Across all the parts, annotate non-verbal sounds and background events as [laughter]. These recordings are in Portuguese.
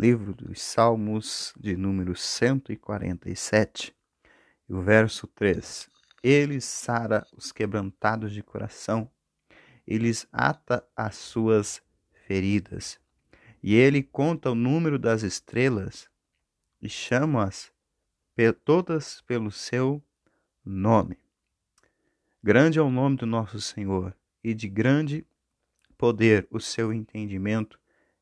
livro dos Salmos, de número 147, e o verso 3. Ele sara os quebrantados de coração, eles ata as suas feridas, e ele conta o número das estrelas e chama-as todas pelo seu nome. Grande é o nome do nosso Senhor, e de grande poder o seu entendimento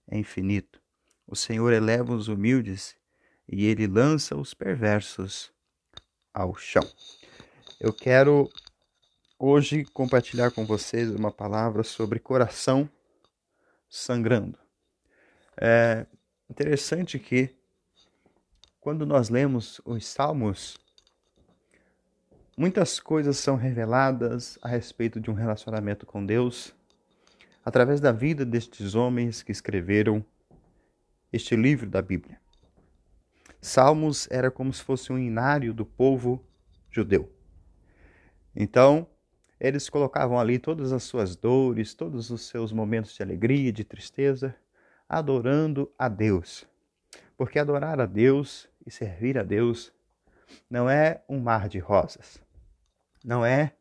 é infinito. O Senhor eleva os humildes e ele lança os perversos ao chão. Eu quero hoje compartilhar com vocês uma palavra sobre coração sangrando. É interessante que quando nós lemos os Salmos, muitas coisas são reveladas a respeito de um relacionamento com Deus através da vida destes homens que escreveram este livro da Bíblia. Salmos era como se fosse um inário do povo judeu. Então, eles colocavam ali todas as suas dores, todos os seus momentos de alegria, de tristeza, adorando a Deus. Porque adorar a Deus e servir a Deus não é um mar de rosas. Não é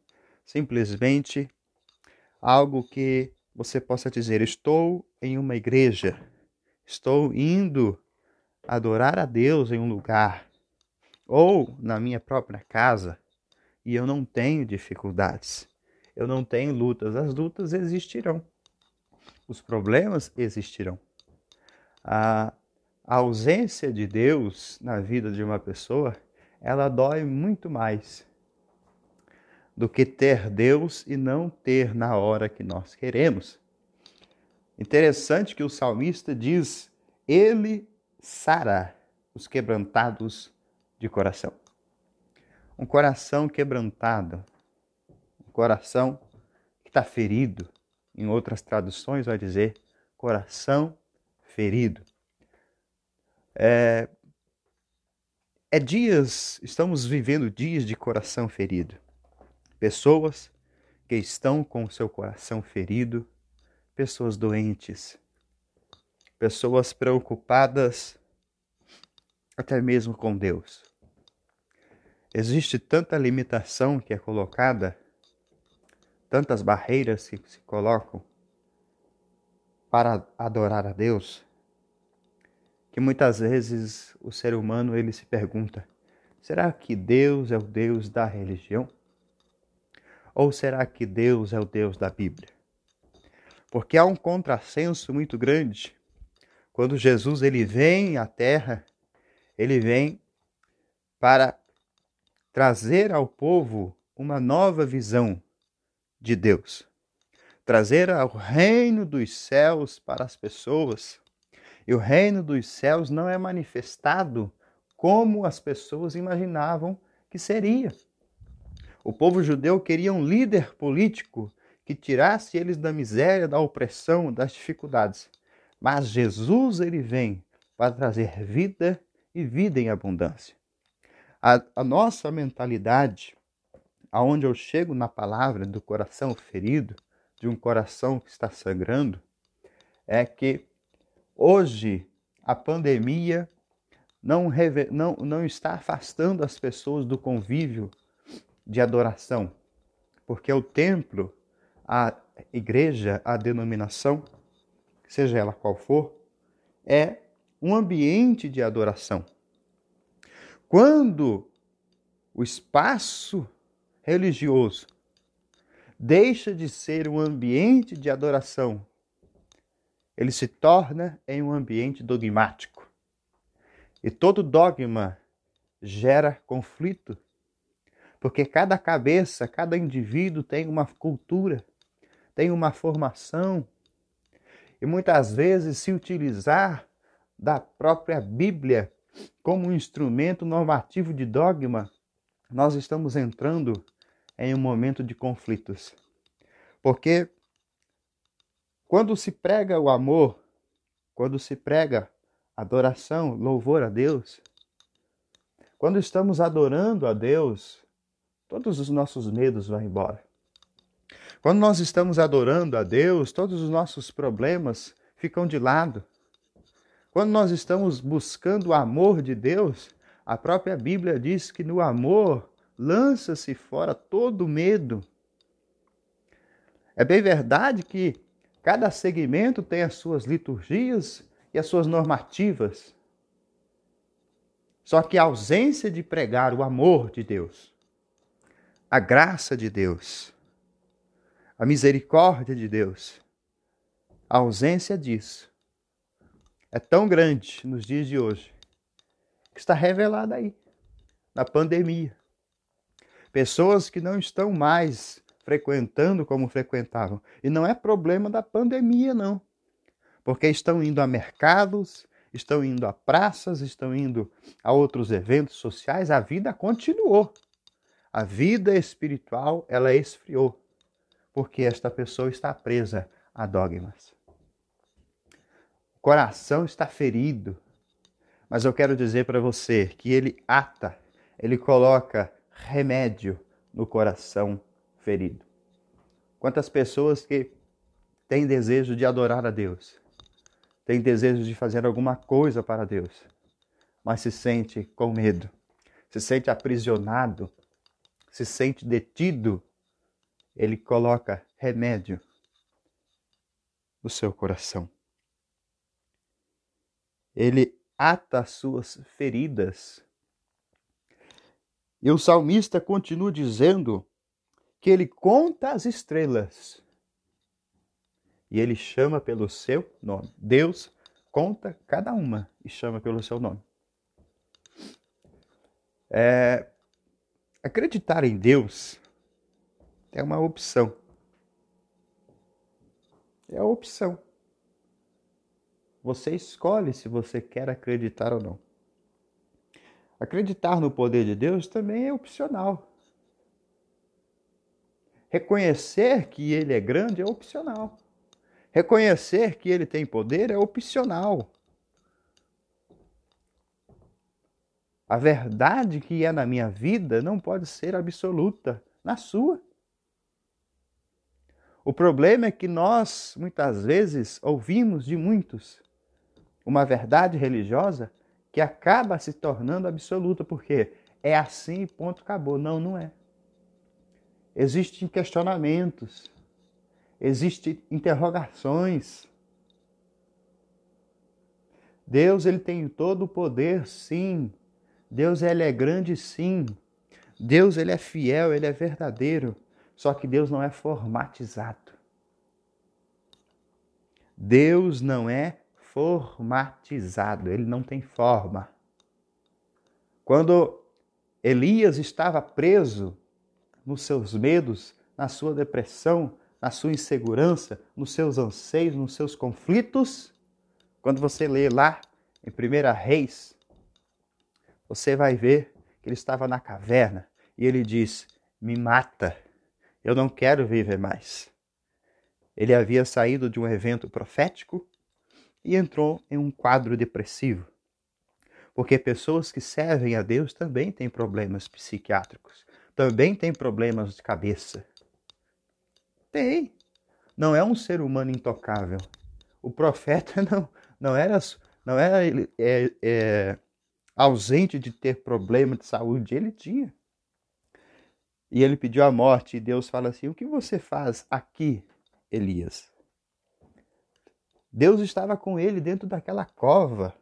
simplesmente algo que você possa dizer: Estou em uma igreja, estou indo adorar a Deus em um lugar, ou na minha própria casa, e eu não tenho dificuldades, eu não tenho lutas. As lutas existirão, os problemas existirão. A, ausência de Deus na vida de uma pessoa, ela dói muito mais do que ter Deus e não ter na hora que nós queremos. Interessante que o salmista diz: Ele sara os quebrantados de coração. Um coração quebrantado, um coração que está ferido, em outras traduções vai dizer coração ferido. É, é dias, estamos vivendo dias de coração ferido. Pessoas que estão com o seu coração ferido, pessoas doentes, pessoas preocupadas até mesmo com Deus. Existe tanta limitação que é colocada, tantas barreiras que se colocam para adorar a Deus, que muitas vezes o ser humano ele se pergunta: será que Deus é o Deus da religião? Ou será que Deus é o Deus da Bíblia? Porque há um contrassenso muito grande. Quando Jesus ele vem à terra, ele vem para trazer ao povo uma nova visão de Deus. Trazer o reino dos céus para as pessoas. E o reino dos céus não é manifestado como as pessoas imaginavam que seria. O povo judeu queria um líder político que tirasse eles da miséria, da opressão, das dificuldades. Mas Jesus ele vem para trazer vida e vida em abundância. A, a nossa mentalidade, aonde eu chego na palavra do coração ferido, de um coração que está sangrando, é que hoje a pandemia não, não, não está afastando as pessoas do convívio de adoração, porque o templo, a igreja, a denominação, seja ela qual for, é um ambiente de adoração. Quando o espaço religioso deixa de ser um ambiente de adoração, ele se torna em um ambiente dogmático. E todo dogma gera conflito porque cada cabeça, cada indivíduo tem uma cultura, tem uma formação. E muitas vezes se utilizar da própria Bíblia como um instrumento normativo de dogma, nós estamos entrando em um momento de conflitos. Porque quando se prega o amor, quando se prega adoração, louvor a Deus, quando estamos adorando a Deus, todos os nossos medos vão embora. Quando nós estamos adorando a Deus, todos os nossos problemas ficam de lado. Quando nós estamos buscando o amor de Deus, a própria Bíblia diz que no amor lança-se fora todo medo. É bem verdade que cada segmento tem as suas liturgias e as suas normativas. Só que a ausência de pregar o amor de Deus, a graça de Deus, a misericórdia de Deus, a ausência disso é tão grande nos dias de hoje que está revelada aí, na pandemia. Pessoas que não estão mais frequentando como frequentavam. E não é problema da pandemia, não. Porque estão indo a mercados, estão indo a praças, estão indo a outros eventos sociais. A vida continuou. A vida espiritual, ela esfriou. Porque esta pessoa está presa a dogmas coração está ferido. Mas eu quero dizer para você que ele ata, ele coloca remédio no coração ferido. Quantas pessoas que têm desejo de adorar a Deus, têm desejo de fazer alguma coisa para Deus, mas se sente com medo, se sente aprisionado, se sente detido, ele coloca remédio no seu coração ele ata as suas feridas. E o salmista continua dizendo que ele conta as estrelas e ele chama pelo seu nome. Deus conta cada uma e chama pelo seu nome. É, acreditar em Deus é uma opção. É a opção. Você escolhe se você quer acreditar ou não. Acreditar no poder de Deus também é opcional. Reconhecer que Ele é grande é opcional. Reconhecer que Ele tem poder é opcional. A verdade que é na minha vida não pode ser absoluta na sua. O problema é que nós, muitas vezes, ouvimos de muitos uma verdade religiosa que acaba se tornando absoluta, porque é assim e ponto, acabou. Não, não é. Existem questionamentos, existem interrogações. Deus ele tem todo o poder, sim. Deus ele é grande, sim. Deus ele é fiel, ele é verdadeiro. Só que Deus não é formatizado. Deus não é formatizado, ele não tem forma. Quando Elias estava preso nos seus medos, na sua depressão, na sua insegurança, nos seus anseios, nos seus conflitos, quando você lê lá em 1 Reis, você vai ver que ele estava na caverna e ele diz: Me mata, eu não quero viver mais. Ele havia saído de um evento profético, e entrou em um quadro depressivo. Porque pessoas que servem a Deus também têm problemas psiquiátricos, também têm problemas de cabeça. Tem. Não é um ser humano intocável. O profeta [laughs] não, não era, não era é, é, ausente de ter problema de saúde, ele tinha. E ele pediu a morte, e Deus fala assim: O que você faz aqui, Elias? Deus estava com ele dentro daquela cova.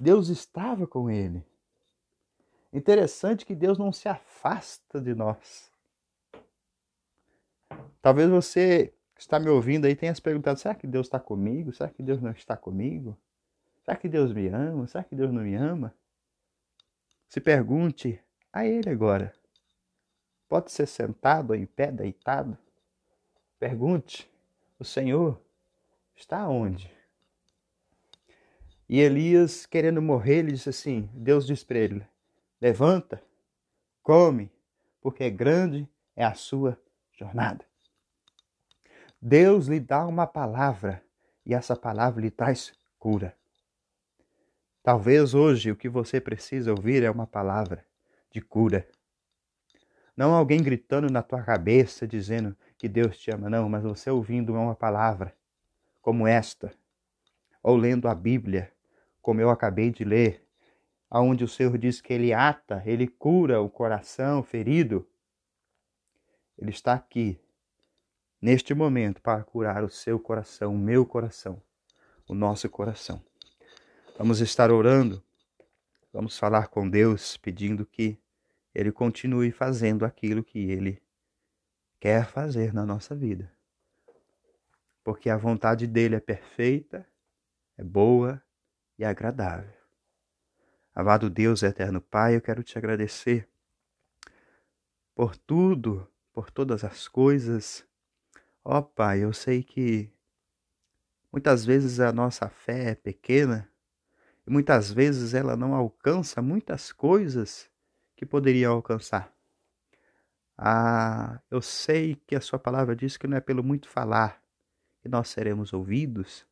Deus estava com ele. Interessante que Deus não se afasta de nós. Talvez você está me ouvindo aí tenha se perguntado: será que Deus está comigo? Será que Deus não está comigo? Será que Deus me ama? Será que Deus não me ama? Se pergunte a Ele agora. Pode ser sentado ou em pé, deitado. Pergunte: o Senhor está onde? E Elias, querendo morrer, ele disse assim: Deus disse para ele: Levanta, come, porque grande é a sua jornada. Deus lhe dá uma palavra e essa palavra lhe traz cura. Talvez hoje o que você precisa ouvir é uma palavra de cura. Não alguém gritando na tua cabeça dizendo que Deus te ama, não, mas você ouvindo uma palavra como esta. ou lendo a Bíblia, como eu acabei de ler, aonde o Senhor diz que ele ata, ele cura o coração ferido. Ele está aqui neste momento para curar o seu coração, o meu coração, o nosso coração. Vamos estar orando, vamos falar com Deus pedindo que ele continue fazendo aquilo que ele quer fazer na nossa vida. Porque a vontade dele é perfeita, é boa e agradável. Amado Deus, eterno Pai, eu quero te agradecer por tudo, por todas as coisas. Ó oh, Pai, eu sei que muitas vezes a nossa fé é pequena e muitas vezes ela não alcança muitas coisas que poderia alcançar. Ah, eu sei que a sua palavra diz que não é pelo muito falar que nós seremos ouvidos.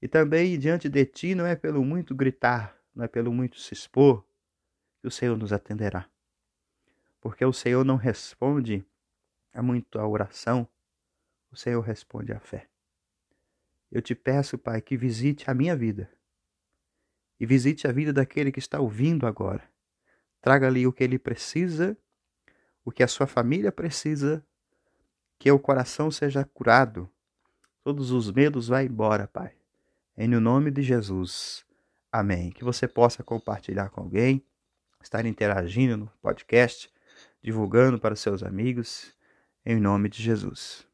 E também diante de ti não é pelo muito gritar, não é pelo muito se expor que o Senhor nos atenderá. Porque o Senhor não responde a muito a oração, o Senhor responde à fé. Eu te peço, Pai, que visite a minha vida e visite a vida daquele que está ouvindo agora. Traga-lhe o que ele precisa o que a sua família precisa, que o coração seja curado. Todos os medos vá embora, Pai. Em nome de Jesus. Amém. Que você possa compartilhar com alguém, estar interagindo no podcast, divulgando para os seus amigos, em nome de Jesus.